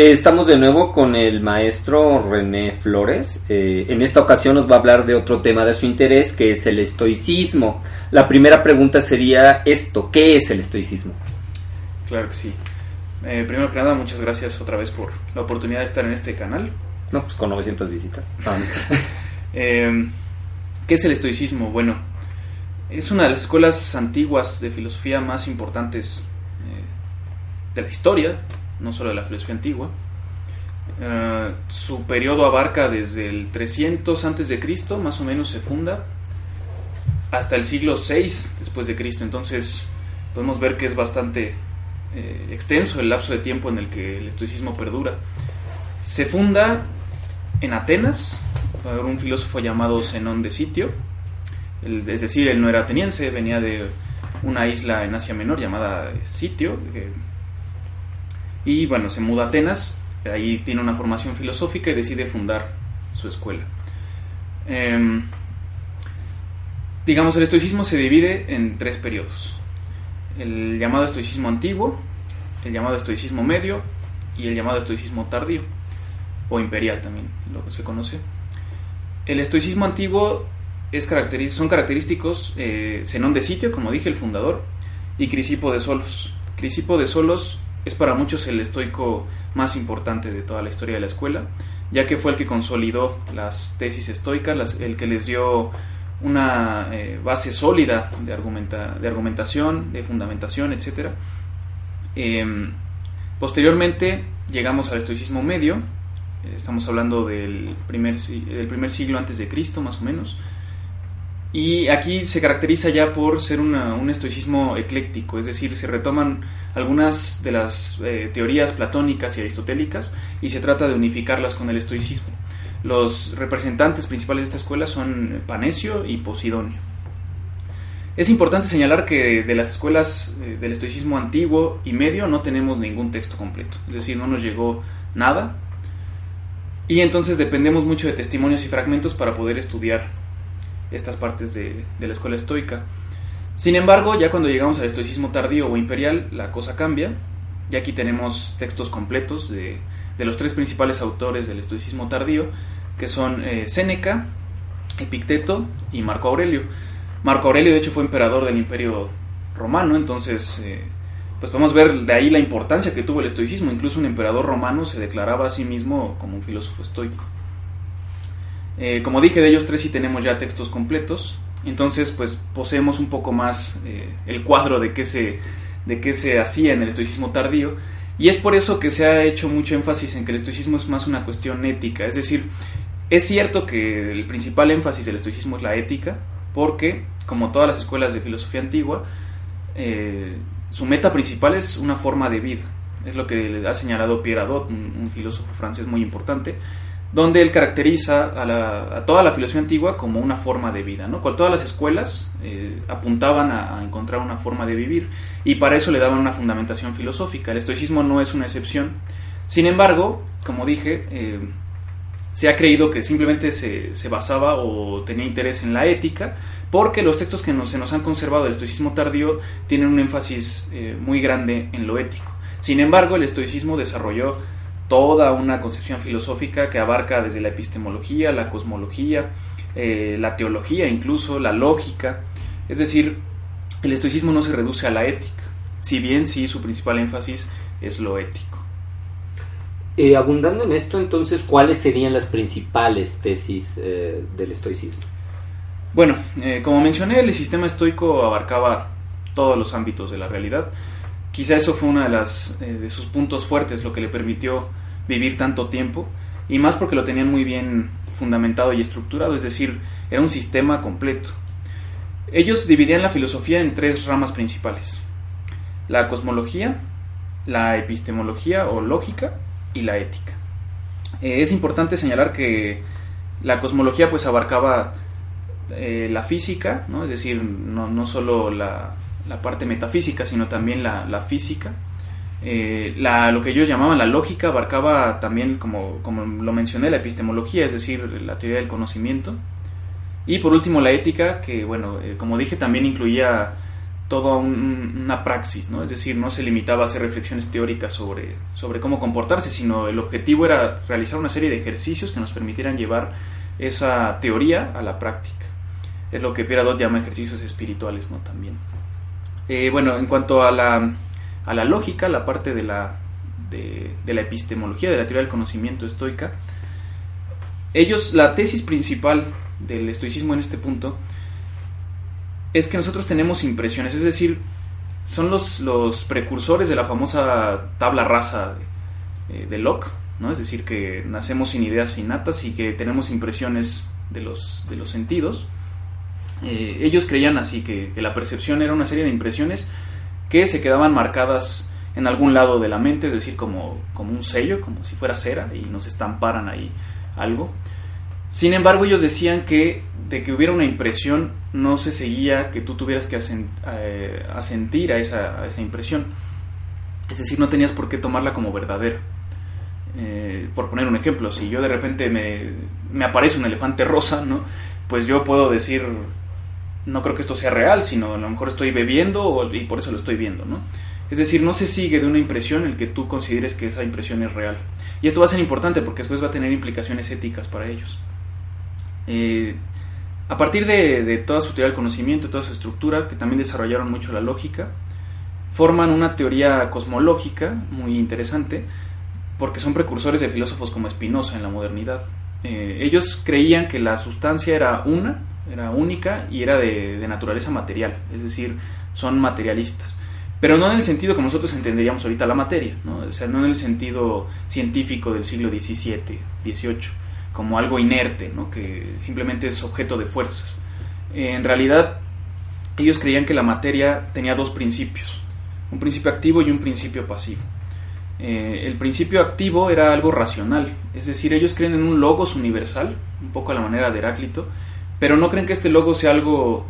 Eh, estamos de nuevo con el maestro René Flores. Eh, en esta ocasión nos va a hablar de otro tema de su interés, que es el estoicismo. La primera pregunta sería esto, ¿qué es el estoicismo? Claro que sí. Eh, primero que nada, muchas gracias otra vez por la oportunidad de estar en este canal. No, pues con 900 visitas. ¿Qué es el estoicismo? Bueno, es una de las escuelas antiguas de filosofía más importantes de la historia, no solo la filosofía antigua. Uh, su periodo abarca desde el 300 antes de Cristo, más o menos se funda, hasta el siglo 6 después de Cristo. Entonces podemos ver que es bastante eh, extenso el lapso de tiempo en el que el estoicismo perdura. Se funda en Atenas por un filósofo llamado Zenón de Sitio, es decir, él no era ateniense, venía de una isla en Asia Menor llamada Sitio, y bueno, se muda a Atenas, ahí tiene una formación filosófica y decide fundar su escuela. Em, digamos, el estoicismo se divide en tres periodos. El llamado estoicismo antiguo, el llamado estoicismo medio y el llamado estoicismo tardío, o imperial también, lo que se conoce. El estoicismo antiguo es son característicos eh, Zenón de Sitio, como dije, el fundador, y Crisipo de Solos. Crisipo de Solos es para muchos el estoico más importante de toda la historia de la escuela, ya que fue el que consolidó las tesis estoicas, el que les dio una eh, base sólida de, argumenta, de argumentación, de fundamentación, etc. Em, posteriormente llegamos al estoicismo medio, eh, estamos hablando del primer, del primer siglo antes de Cristo, más o menos, y aquí se caracteriza ya por ser un estoicismo ecléctico, es decir, se retoman algunas de las eh, teorías platónicas y aristotélicas y se trata de unificarlas con el estoicismo. Los representantes principales de esta escuela son Panecio y Posidonio. Es importante señalar que de las escuelas eh, del estoicismo antiguo y medio no tenemos ningún texto completo, es decir, no nos llegó nada y entonces dependemos mucho de testimonios y fragmentos para poder estudiar estas partes de, la escuela estoica. Sin embargo, ya cuando llegamos al estoicismo tardío o imperial, la cosa cambia. Y aquí tenemos textos completos de, los tres principales autores del estoicismo tardío, que son eh, Séneca, Epicteto y Marco Aurelio. Marco Aurelio, de hecho, fue emperador del imperio romano, entonces, eh, pues podemos ver de ahí la importancia que tuvo el estoicismo. Incluso un emperador romano se declaraba a sí mismo como un filósofo estoico. Eh, como dije, de ellos tres sí tenemos ya textos completos. Entonces, pues poseemos un poco más eh, el cuadro de qué, se, de qué se hacía en el estoicismo tardío. Y es por eso que se ha hecho mucho énfasis en que el estoicismo es más una cuestión ética. Es decir, es cierto que el principal énfasis del estoicismo es la ética, porque, como todas las escuelas de filosofía antigua, eh, su meta principal es una forma de vida. Es lo que ha señalado Pierre Adot, un filósofo francés muy importante donde él caracteriza a, toda la filosofía antigua como una forma de vida, ¿no? Todas las escuelas eh, apuntaban a, encontrar una forma de vivir y para eso le daban una fundamentación filosófica. El estoicismo no es una excepción. Sin embargo, como dije, eh, se ha creído que simplemente se, basaba o tenía interés en la ética, porque los textos que se nos han conservado del estoicismo tardío tienen un énfasis eh, muy grande en lo ético. Sin embargo, el estoicismo desarrolló toda una concepción filosófica que abarca desde la epistemología, la cosmología, eh, la teología, incluso la lógica. Es decir, el estoicismo no se reduce a la ética, si bien sí su principal énfasis es lo ético. Eh, abundando en esto, entonces, ¿cuáles serían las principales tesis eh, del estoicismo? Bueno, como mencioné, el sistema estoico abarcaba todos los ámbitos de la realidad. Quizá eso fue uno de, las, de sus puntos fuertes, lo que le permitió vivir tanto tiempo y más porque lo tenían muy bien fundamentado y estructurado, es decir, era un sistema completo. Ellos dividían la filosofía en tres ramas principales. La cosmología, la epistemología o lógica y la ética. Eh, es importante señalar que la cosmología pues abarcaba eh, la física, ¿no? es decir, no, no solo la, la, parte metafísica, sino también la, la física. Eh, la, lo que ellos llamaban la lógica abarcaba también, como, como lo mencioné, la epistemología, es decir, la teoría del conocimiento. Y por último, la ética, que, bueno, como dije, también incluía toda una praxis, ¿no? Es decir, no se limitaba a hacer reflexiones teóricas sobre, sobre cómo comportarse, sino el objetivo era realizar una serie de ejercicios que nos permitieran llevar esa teoría a la práctica. Es lo que Pierre Adot llama ejercicios espirituales, ¿no? También. Eh, bueno, en cuanto a la, a la lógica, la parte de la, de, la epistemología, de la teoría del conocimiento estoica, ellos, la tesis principal del estoicismo en este punto, es que nosotros tenemos impresiones, es decir, son los, los precursores de la famosa tabla rasa de, eh, Locke, ¿no? Es decir, que nacemos sin ideas innatas y que tenemos impresiones de los, de los sentidos. Eh, ellos creían así, que, que, la percepción era una serie de impresiones que se quedaban marcadas en algún lado de la mente, es decir, como, como un sello, como si fuera cera, y nos estamparan ahí algo. Sin embargo, ellos decían que de que hubiera una impresión no se seguía que tú tuvieras que eh, asentir a esa, esa, impresión. Es decir, no tenías por qué tomarla como verdadera. Eh, por poner un ejemplo, si yo de repente me, me, aparece un elefante rosa, ¿no? pues yo puedo decir, no creo que esto sea real, sino a lo mejor estoy bebiendo y por eso lo estoy viendo. ¿no? Es decir, no se sigue de una impresión el que tú consideres que esa impresión es real. Y esto va a ser importante porque después va a tener implicaciones éticas para ellos. Eh, a partir de, toda su teoría del conocimiento, toda su estructura, que también desarrollaron mucho la lógica, forman una teoría cosmológica muy interesante, porque son precursores de filósofos como Spinoza en la modernidad. Eh, ellos creían que la sustancia era una, era única y era de, naturaleza material, es decir, son materialistas. Pero no en el sentido que nosotros entenderíamos ahorita la materia, ¿no? O sea, no en el sentido científico del siglo XVII, XVIII como algo inerte, ¿no? que simplemente es objeto de fuerzas. en realidad, ellos creían que la materia tenía dos principios, un principio activo y un principio pasivo. Eh, el principio activo era algo racional, es decir, ellos creen en un logos universal, un poco a la manera de Heráclito, pero no creen que este logos sea algo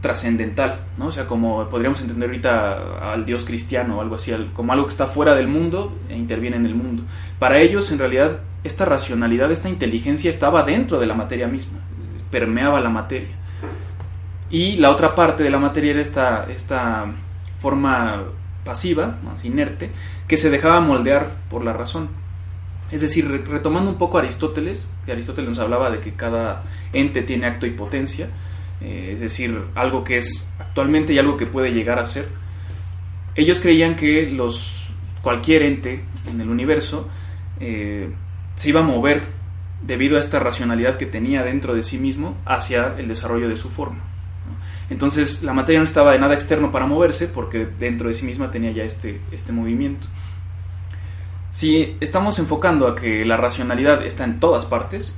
trascendental, ¿no? O sea, como podríamos entender ahorita al Dios cristiano o algo así, como algo que está fuera del mundo e interviene en el mundo. Para ellos, en realidad, esta racionalidad, esta inteligencia estaba dentro de la materia misma, permeaba la materia. Y la otra parte de la materia era esta, esta forma pasiva, más inerte, que se dejaba moldear por la razón. Es decir, retomando un poco a Aristóteles, que Aristóteles nos hablaba de que cada ente tiene acto y potencia, eh, es decir, algo que es actualmente y algo que puede llegar a ser. Ellos creían que los cualquier ente en el universo eh, se iba a mover debido a esta racionalidad que tenía dentro de sí mismo hacia el desarrollo de su forma. Entonces la materia no estaba de nada externo para moverse porque dentro de sí misma tenía ya este, este movimiento. Si estamos enfocando a que la racionalidad está en todas partes,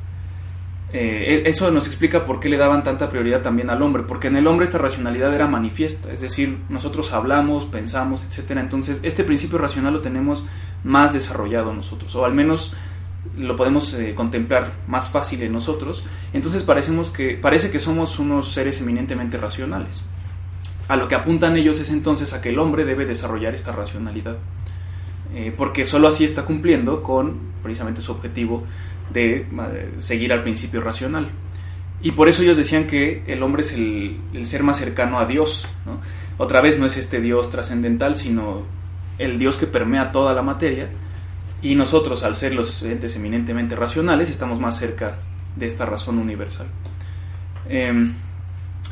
eh, e-, eso nos explica por qué le daban tanta prioridad también al hombre, porque en el hombre esta racionalidad era manifiesta, es decir, nosotros hablamos, pensamos, etcétera. Entonces, este principio racional lo tenemos más desarrollado nosotros, o al menos lo podemos eh, contemplar más fácil en nosotros. Entonces, parecemos que, parece que somos unos seres eminentemente racionales. A lo que apuntan ellos es entonces a que el hombre debe desarrollar esta racionalidad, eh, porque sólo así está cumpliendo con precisamente su objetivo de seguir al principio racional. Y por eso ellos decían que el hombre es el, ser más cercano a Dios. Otra vez no es este Dios trascendental, sino el Dios que permea toda la materia. Y nosotros, al ser los entes eminentemente racionales, estamos más cerca de esta razón universal. Em,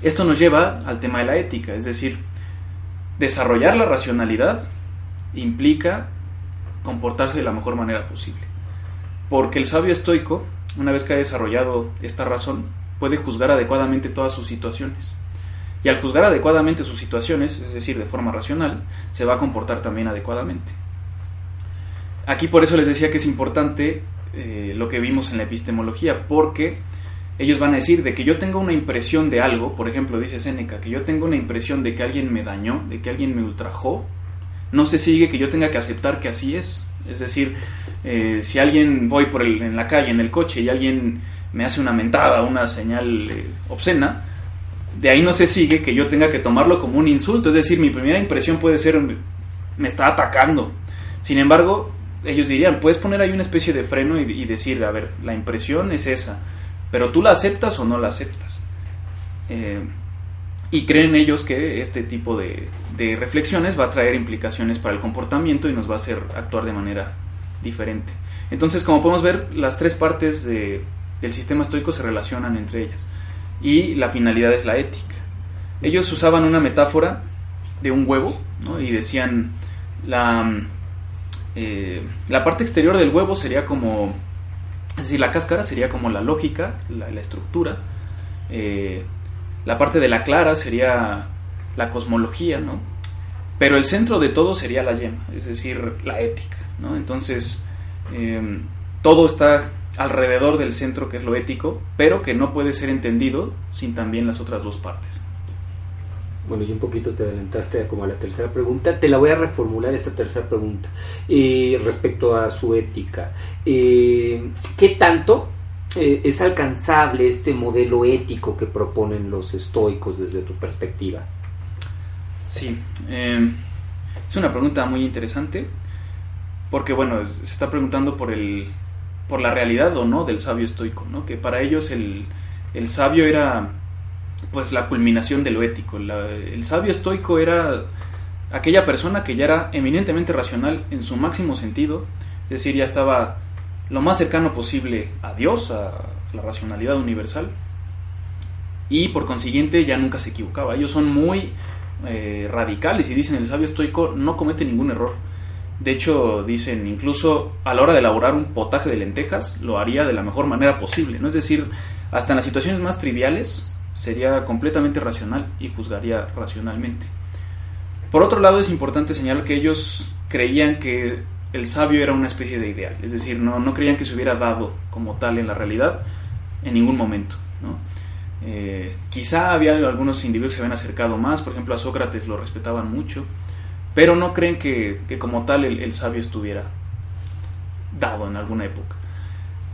esto nos lleva al tema de la ética, es decir, desarrollar la racionalidad implica comportarse de la mejor manera posible. Porque el sabio estoico, una vez que ha desarrollado esta razón, puede juzgar adecuadamente todas sus situaciones. Y al juzgar adecuadamente sus situaciones, es decir, de forma racional, se va a comportar también adecuadamente. Aquí por eso les decía que es importante eh, lo que vimos en la epistemología, porque ellos van a decir de que yo tenga una impresión de algo, por ejemplo, dice Séneca, que yo tengo una impresión de que alguien me dañó, de que alguien me ultrajó, no se sigue que yo tenga que aceptar que así es. Es decir, eh, si alguien voy por el, en la calle, en el coche, y alguien me hace una mentada, una señal eh, obscena, de ahí no se sigue que yo tenga que tomarlo como un insulto. Es decir, mi primera impresión puede ser, me está atacando. Sin embargo, ellos dirían, puedes poner ahí una especie de freno y, decir, a ver, la impresión es esa, pero tú la aceptas o no la aceptas. Eh, y creen ellos que este tipo de, reflexiones va a traer implicaciones para el comportamiento y nos va a hacer actuar de manera diferente. Entonces, como podemos ver, las tres partes del sistema estoico se relacionan entre ellas y la finalidad es la ética. Ellos usaban una metáfora de un huevo y decían la, eh, la parte exterior del huevo sería como, es decir, la cáscara sería como la lógica, la, estructura, eh, la parte de la clara sería la cosmología, ¿no? Pero el centro de todo sería la yema, es decir, la ética, ¿no? Entonces, eh, todo está alrededor del centro que es lo ético, pero que no puede ser entendido sin también las otras dos partes. Bueno, y un poquito te adelantaste como a la tercera pregunta. Te la voy a reformular esta tercera pregunta eh, respecto a su ética. Eh, ¿Qué tanto eh, es alcanzable este modelo ético que proponen los estoicos desde tu perspectiva? Sí, es una pregunta muy interesante porque bueno, se está preguntando por el por la realidad o no del sabio estoico, ¿no? Que para ellos el, el sabio era pues la culminación de lo ético. el sabio estoico era aquella persona que ya era eminentemente racional en su máximo sentido, es decir, ya estaba lo más cercano posible a Dios, a la racionalidad universal, y por consiguiente ya nunca se equivocaba. Ellos son muy eh, radicales y dicen el sabio estoico no comete ningún error. De hecho, dicen, incluso a la hora de elaborar un potaje de lentejas, lo haría de la mejor manera posible. ¿no? Es decir, hasta en las situaciones más triviales, sería completamente racional y juzgaría racionalmente. Por otro lado, es importante señalar que ellos creían que el sabio era una especie de ideal, es decir, no, no creían que se hubiera dado como tal en la realidad en ningún momento. Eh, quizá había algunos individuos que se habían acercado más, por ejemplo a Sócrates lo respetaban mucho, pero no creen que, como tal el, sabio estuviera dado en alguna época.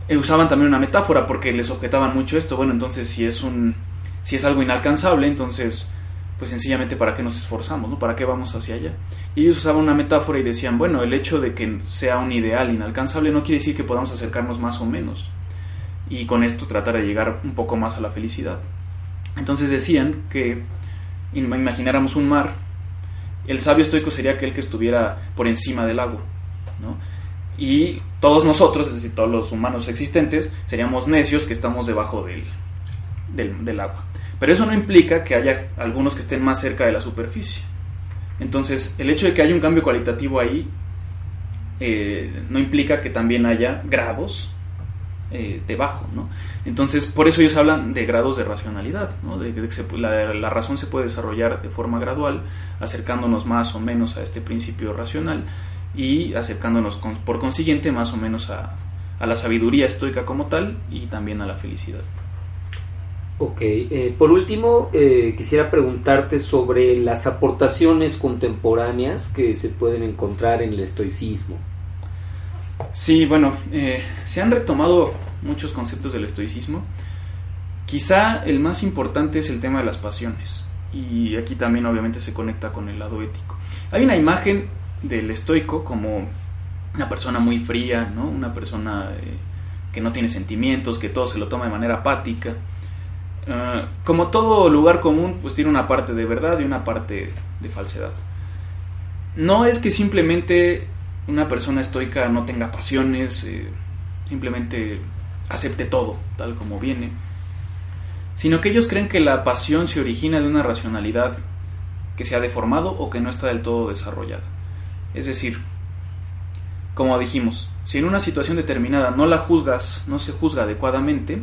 Eh, usaban también una metáfora porque les objetaban mucho esto, bueno, entonces si es un si es algo inalcanzable, entonces, pues sencillamente, ¿para qué nos esforzamos? ¿no? ¿Para qué vamos hacia allá? Y ellos usaban una metáfora y decían, bueno, el hecho de que sea un ideal inalcanzable no quiere decir que podamos acercarnos más o menos. Y con esto tratar de llegar un poco más a la felicidad. Entonces decían que imagináramos un mar, el sabio estoico sería aquel que estuviera por encima del agua. Y todos nosotros, es decir, todos los humanos existentes, seríamos necios que estamos debajo del, del, agua. Pero eso no implica que haya algunos que estén más cerca de la superficie. Entonces, el hecho de que haya un cambio cualitativo ahí eh, no implica que también haya grados eh, debajo, ¿no? Entonces, por eso ellos hablan de grados de racionalidad, ¿no? De, que la, la, razón se puede desarrollar de forma gradual, acercándonos más o menos a este principio racional y acercándonos por consiguiente más o menos a la sabiduría estoica como tal y también a la felicidad. Ok, eh, por último eh, quisiera preguntarte sobre las aportaciones contemporáneas que se pueden encontrar en el estoicismo. Sí, bueno, eh, se han retomado muchos conceptos del estoicismo. Quizá el más importante es el tema de las pasiones y aquí también obviamente se conecta con el lado ético. Hay una imagen del estoico como una persona muy fría, ¿no? Una persona que no tiene sentimientos, que todo se lo toma de manera apática Ah, como todo lugar común, pues tiene una parte de verdad y una parte de falsedad. No es que simplemente una persona estoica no tenga pasiones, eh, simplemente acepte todo tal como viene, sino que ellos creen que la pasión se origina de una racionalidad que se ha deformado o que no está del todo desarrollada. Es decir, como dijimos, si en una situación determinada no la juzgas, no se juzga adecuadamente,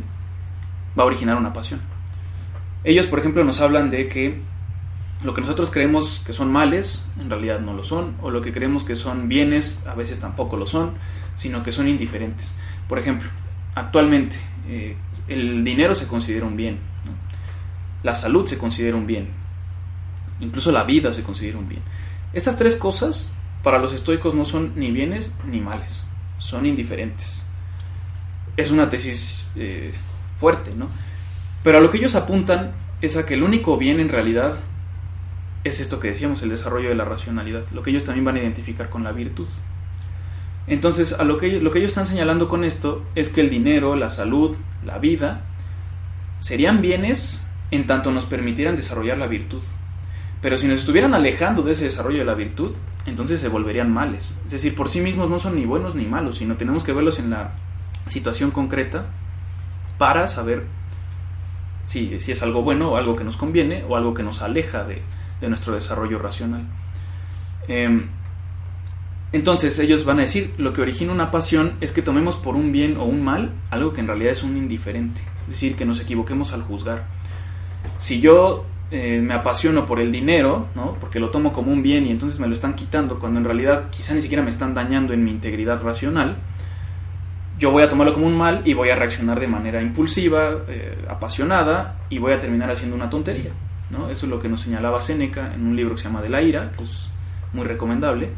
va a originar una pasión. Ellos, por ejemplo, nos hablan de que lo que nosotros creemos que son males, en realidad no lo son, o lo que creemos que son bienes, a veces tampoco lo son, sino que son indiferentes. Por ejemplo, actualmente, eh, El dinero se considera un bien, la salud se considera un bien, incluso la vida se considera un bien. Estas tres cosas para los estoicos no son ni bienes ni males, son indiferentes. Es una tesis eh, fuerte, ¿no? Pero a lo que ellos apuntan es a que el único bien en realidad es esto que decíamos, el desarrollo de la racionalidad, lo que ellos también van a identificar con la virtud. Entonces, a lo que, lo que ellos están señalando con esto es que el dinero, la salud, la vida, serían bienes en tanto nos permitieran desarrollar la virtud. Pero si nos estuvieran alejando de ese desarrollo de la virtud, entonces se volverían males. Es decir, por sí mismos no son ni buenos ni malos, sino tenemos que verlos en la situación concreta para saber si, si es algo bueno o algo que nos conviene o algo que nos aleja de, de nuestro desarrollo racional. Em, entonces ellos van a decir, lo que origina una pasión es que tomemos por un bien o un mal algo que en realidad es un indiferente, es decir, que nos equivoquemos al juzgar. Si yo eh, me apasiono por el dinero, ¿no? porque lo tomo como un bien y entonces me lo están quitando, cuando en realidad quizá ni siquiera me están dañando en mi integridad racional, yo voy a tomarlo como un mal y voy a reaccionar de manera impulsiva, eh, apasionada y voy a terminar haciendo una tontería. ¿no? Eso es lo que nos señalaba Séneca en un libro que se llama De la ira, que muy recomendable.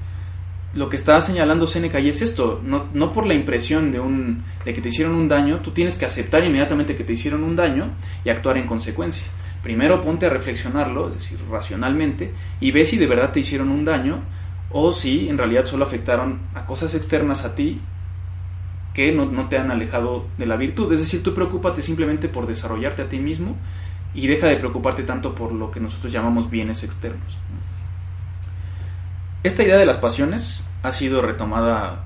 Lo que está señalando Séneca y es esto, no, no por la impresión de, un, de que te hicieron un daño, tú tienes que aceptar inmediatamente que te hicieron un daño y actuar en consecuencia. Primero ponte a reflexionarlo, es decir, racionalmente, y ve si de verdad te hicieron un daño o si en realidad solo afectaron a cosas externas a ti que no, te han alejado de la virtud. Es decir, tú preocúpate simplemente por desarrollarte a ti mismo y deja de preocuparte tanto por lo que nosotros llamamos bienes externos. Esta idea de las pasiones ha sido retomada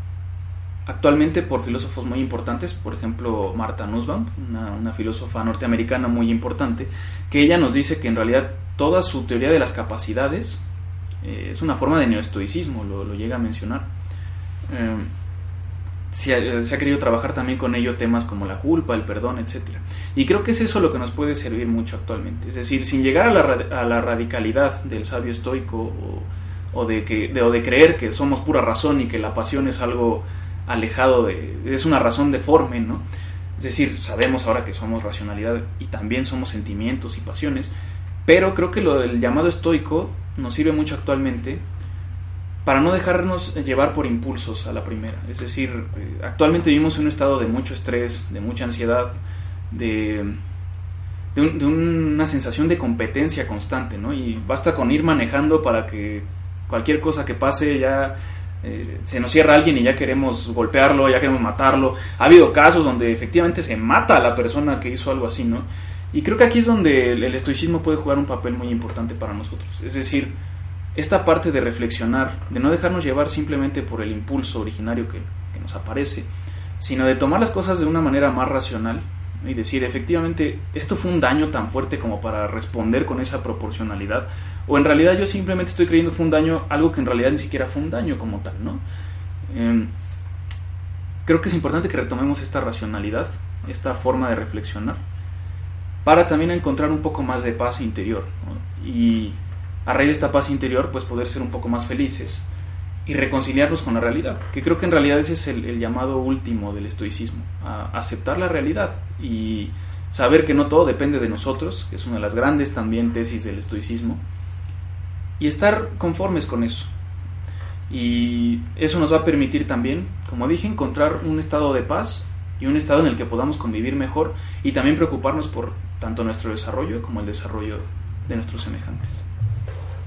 actualmente por filósofos muy importantes, por ejemplo Marta Nussbaum, una, filósofa norteamericana muy importante, que ella nos dice que en realidad toda su teoría de las capacidades eh, es una forma de neoestoicismo, lo, lo llega a mencionar. Eh, se ha, querido trabajar también con ello temas como la culpa, el perdón, etc. Y creo que es eso lo que nos puede servir mucho actualmente. Es decir, sin llegar a la, radicalidad del sabio estoico o, de que, o de creer que somos pura razón y que la pasión es algo alejado de... es una razón deforme, ¿no? Es decir, sabemos ahora que somos racionalidad y también somos sentimientos y pasiones, pero creo que lo del llamado estoico nos sirve mucho actualmente para no dejarnos llevar por impulsos a la primera. Es decir, eh, actualmente vivimos en un estado de mucho estrés, de mucha ansiedad, de, una sensación de competencia constante, ¿no? Y basta con ir manejando para que cualquier cosa que pase ya eh, se nos cierra alguien y ya queremos golpearlo, ya queremos matarlo. Ha habido casos donde efectivamente se mata a la persona que hizo algo así, ¿no? Y creo que aquí es donde el estoicismo puede jugar un papel muy importante para nosotros. Es decir, esta parte de reflexionar, de no dejarnos llevar simplemente por el impulso originario que, nos aparece, sino de tomar las cosas de una manera más racional y decir, efectivamente, esto fue un daño tan fuerte como para responder con esa proporcionalidad, o en realidad yo simplemente estoy creyendo que fue un daño, algo que en realidad ni siquiera fue un daño como tal, ¿no? Em, creo que es importante que retomemos esta racionalidad, esta forma de reflexionar, para también encontrar un poco más de paz interior, y a raíz de esta paz interior, pues poder ser un poco más felices y reconciliarnos con la realidad, que creo que en realidad ese es el, llamado último del estoicismo, aceptar la realidad y saber que no todo depende de nosotros, que es una de las grandes también tesis del estoicismo, y estar conformes con eso. Y eso nos va a permitir también, como dije, encontrar un estado de paz y un estado en el que podamos convivir mejor y también preocuparnos por tanto nuestro desarrollo como el desarrollo de nuestros semejantes.